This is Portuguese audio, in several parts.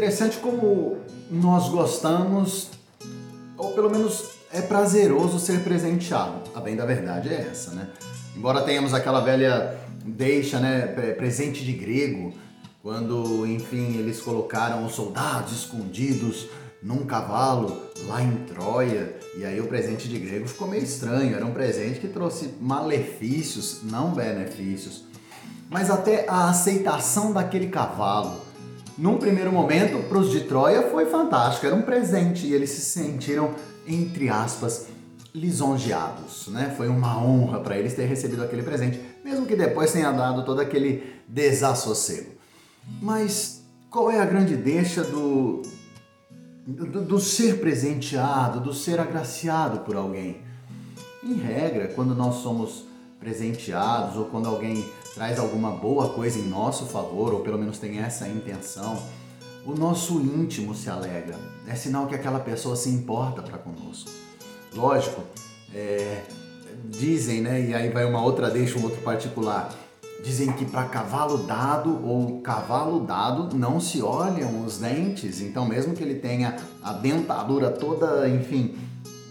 Interessante como nós gostamos, ou pelo menos é prazeroso ser presenteado. A bem da verdade é essa, né? Embora tenhamos aquela velha deixa, né, presente de grego, quando, enfim, eles colocaram os soldados escondidos num cavalo lá em Troia, e aí o presente de grego ficou meio estranho, era um presente que trouxe malefícios, não benefícios. Mas até a aceitação daquele cavalo, num primeiro momento, para os de Troia foi fantástico, era um presente e eles se sentiram, entre aspas, lisonjeados, né? Foi uma honra para eles ter recebido aquele presente, mesmo que depois tenha dado todo aquele desassossego. Mas qual é a grande deixa do, do, do ser presenteado, do ser agraciado por alguém? Em regra, quando nós somos presenteados ou quando alguém traz alguma boa coisa em nosso favor, ou pelo menos tem essa intenção, o nosso íntimo se alegra. É sinal que aquela pessoa se importa para conosco. Lógico, é, dizem, né? E aí vai uma outra deixa, um outro particular. Dizem que para cavalo dado ou cavalo dado não se olham os dentes, então mesmo que ele tenha a dentadura toda, enfim,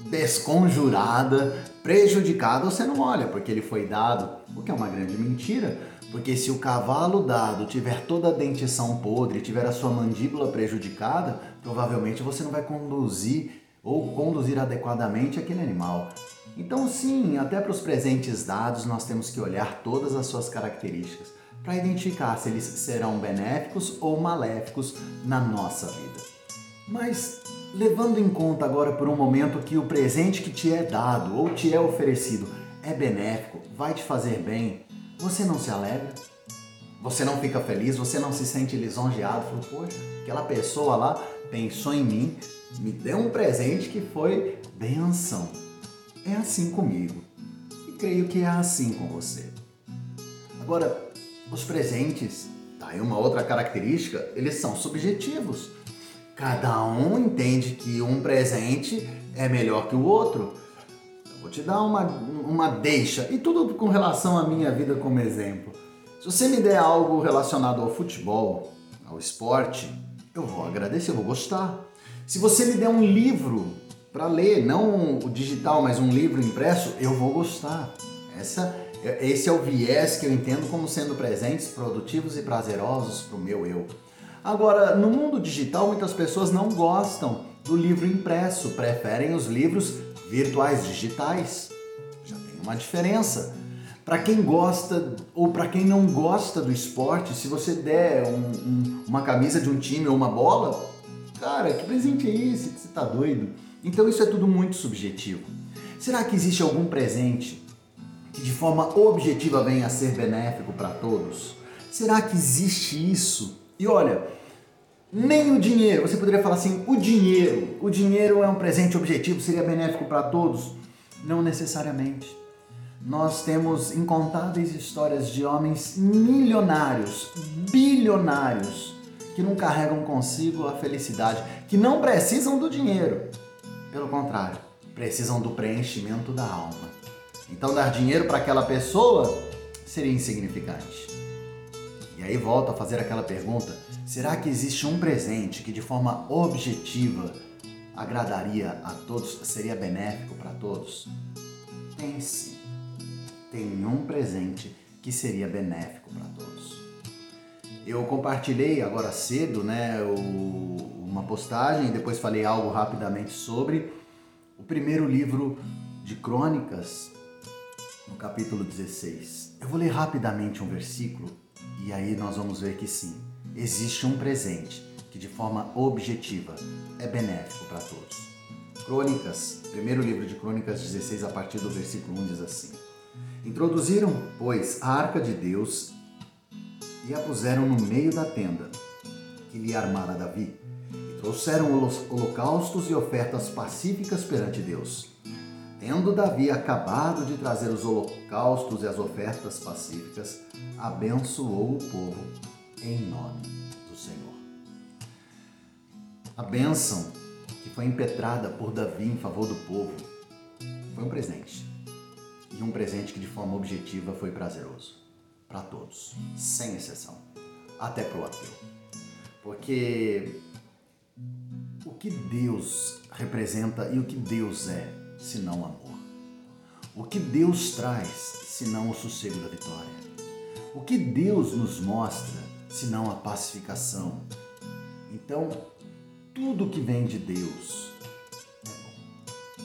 desconjurada, prejudicada, você não olha porque ele foi dado, o que é uma grande mentira, porque se o cavalo dado tiver toda a dentição podre, tiver a sua mandíbula prejudicada, provavelmente você não vai conduzir ou conduzir adequadamente aquele animal. Então, sim, até para os presentes dados nós temos que olhar todas as suas características para identificar se eles serão benéficos ou maléficos na nossa vida. Mas, levando em conta agora por um momento que o presente que te é dado ou te é oferecido é benéfico, vai te fazer bem, você não se alegra? Você não fica feliz? Você não se sente lisonjeado? Falou, poxa, aquela pessoa lá pensou em mim, me deu um presente que foi benção. É assim comigo. E creio que é assim com você. Agora, os presentes, tá aí uma outra característica, eles são subjetivos. Cada um entende que um presente é melhor que o outro. Vou te dar uma, uma deixa, e tudo com relação à minha vida como exemplo. Se você me der algo relacionado ao futebol, ao esporte, eu vou agradecer, eu vou gostar. Se você me der um livro para ler, não o digital, mas um livro impresso, eu vou gostar. Essa, esse é o viés que eu entendo como sendo presentes, produtivos e prazerosos para o meu eu. Agora, no mundo digital, muitas pessoas não gostam do livro impresso, preferem os livros virtuais digitais. Já tem uma diferença. Para quem gosta ou para quem não gosta do esporte, se você der um, um, uma camisa de um time ou uma bola, cara, que presente é esse? Você tá doido? Então isso é tudo muito subjetivo. Será que existe algum presente que de forma objetiva venha a ser benéfico para todos? Será que existe isso? E olha, nem o dinheiro, você poderia falar assim, o dinheiro, o dinheiro é um presente objetivo, seria benéfico para todos? Não necessariamente. Nós temos incontáveis histórias de homens milionários, bilionários, que não carregam consigo a felicidade, que não precisam do dinheiro, pelo contrário, precisam do preenchimento da alma. Então, dar dinheiro para aquela pessoa seria insignificante. Aí volto a fazer aquela pergunta: será que existe um presente que de forma objetiva agradaria a todos, seria benéfico para todos? Tem sim. Tem um presente que seria benéfico para todos. Eu compartilhei agora cedo, né, o, uma postagem, depois falei algo rapidamente sobre o primeiro livro de Crônicas, no capítulo 16. Eu vou ler rapidamente um versículo e aí nós vamos ver que sim, existe um presente que de forma objetiva é benéfico para todos. Crônicas, primeiro livro de Crônicas 16, a partir do versículo 1 diz assim: Introduziram, pois, a arca de Deus e a puseram no meio da tenda que lhe armara Davi trouxeram holocaustos e ofertas pacíficas perante Deus. Tendo Davi acabado de trazer os holocaustos e as ofertas pacíficas, abençoou o povo em nome do Senhor. A bênção que foi impetrada por Davi em favor do povo foi um presente. E um presente que de forma objetiva foi prazeroso para todos, sem exceção, até para o ateu. Porque que Deus representa e o que Deus é, senão amor? O que Deus traz, senão o sossego da vitória? O que Deus nos mostra, senão a pacificação? Então, tudo que vem de Deus é bom.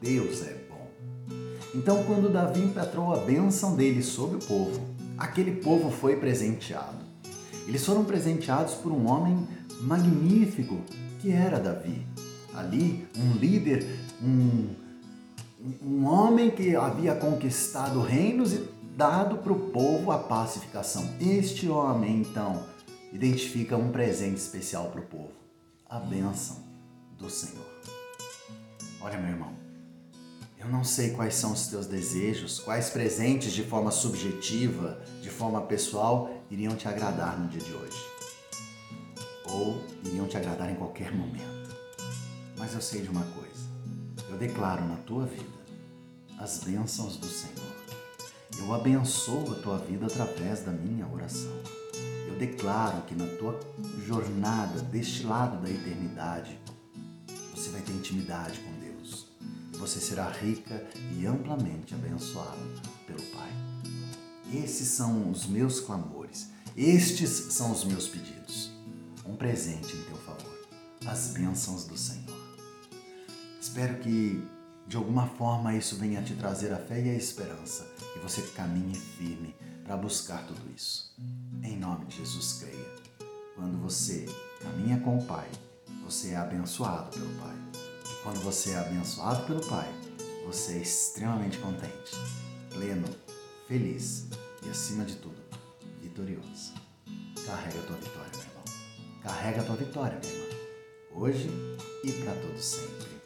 Deus é bom. Então, quando Davi impetrou a bênção dele sobre o povo, aquele povo foi presenteado. Eles foram presenteados por um homem magnífico que era Davi. Ali, um líder, um, um homem que havia conquistado reinos e dado para o povo a pacificação. Este homem, então, identifica um presente especial para o povo: a bênção do Senhor. Olha, meu irmão, eu não sei quais são os teus desejos, quais presentes de forma subjetiva, de forma pessoal, iriam te agradar no dia de hoje. Ou iriam te agradar em qualquer momento. Mas eu sei de uma coisa: eu declaro na tua vida as bênçãos do Senhor. Eu abençoo a tua vida através da minha oração. Eu declaro que na tua jornada deste lado da eternidade, você vai ter intimidade com Deus você será rica e amplamente abençoado pelo Pai. Esses são os meus clamores, estes são os meus pedidos. Um presente em teu favor, as bênçãos do Senhor. Espero que de alguma forma isso venha te trazer a fé e a esperança e você caminhe firme para buscar tudo isso. Em nome de Jesus, creia. Quando você caminha com o Pai, você é abençoado pelo Pai. Quando você é abençoado pelo Pai, você é extremamente contente, pleno, feliz e, acima de tudo, vitorioso. Carrega a tua vitória, meu irmão. Carrega a tua vitória, minha irmã. Hoje e para todo sempre.